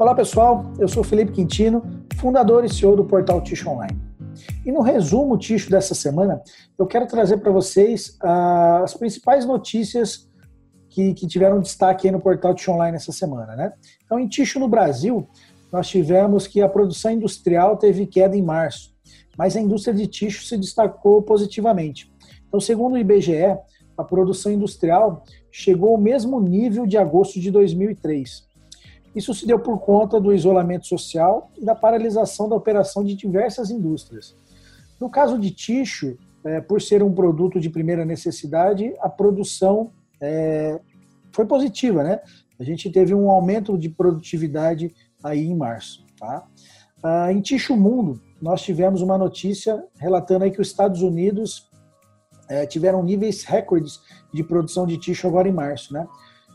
Olá pessoal, eu sou Felipe Quintino, fundador e CEO do portal Ticho Online. E no resumo Ticho dessa semana, eu quero trazer para vocês uh, as principais notícias que, que, tiveram destaque no portal Ticho Online essa semana. Né? Então, em Ticho no Brasil, nós tivemos que a produção industrial teve queda em março, mas a indústria de ticho se destacou positivamente. Então, segundo o IBGE, a produção industrial chegou ao mesmo nível de agosto de 2003. Isso se deu por conta do isolamento social e da paralisação da operação de diversas indústrias. No caso de ticho, é, por ser um produto de primeira necessidade, a produção é, foi positiva, né? A gente teve um aumento de produtividade aí em março, tá? Ah, em Ticho Mundo, nós tivemos uma notícia relatando aí que os Estados Unidos é, tiveram níveis recordes de produção de ticho agora em março, né?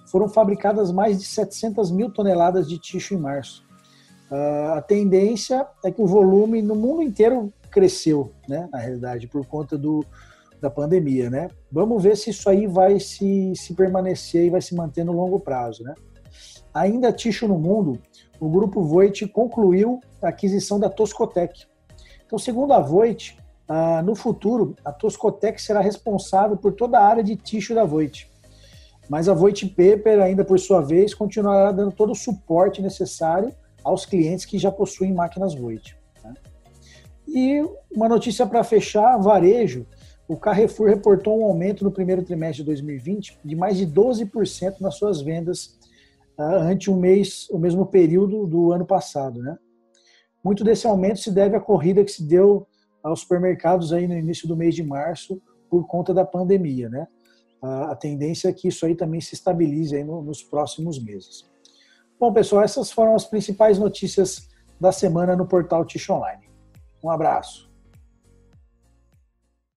Foram fabricadas mais de 700 mil toneladas de tixo em março. Uh, a tendência é que o volume no mundo inteiro cresceu, né, na realidade, por conta do, da pandemia, né? Vamos ver se isso aí vai se, se permanecer e vai se manter no longo prazo, né? Ainda tixo no mundo, o grupo Voit concluiu a aquisição da Toscotec. Então, segundo a Voit, uh, no futuro, a Toscotec será responsável por toda a área de tixo da Voit. Mas a Voit Paper, ainda por sua vez, continuará dando todo o suporte necessário aos clientes que já possuem máquinas Voit. Né? E uma notícia para fechar: varejo. O Carrefour reportou um aumento no primeiro trimestre de 2020 de mais de 12% nas suas vendas uh, ante um mês, o mesmo período do ano passado. Né? Muito desse aumento se deve à corrida que se deu aos supermercados aí no início do mês de março por conta da pandemia. Né? A tendência é que isso aí também se estabilize aí no, nos próximos meses. Bom, pessoal, essas foram as principais notícias da semana no portal Tish Online. Um abraço.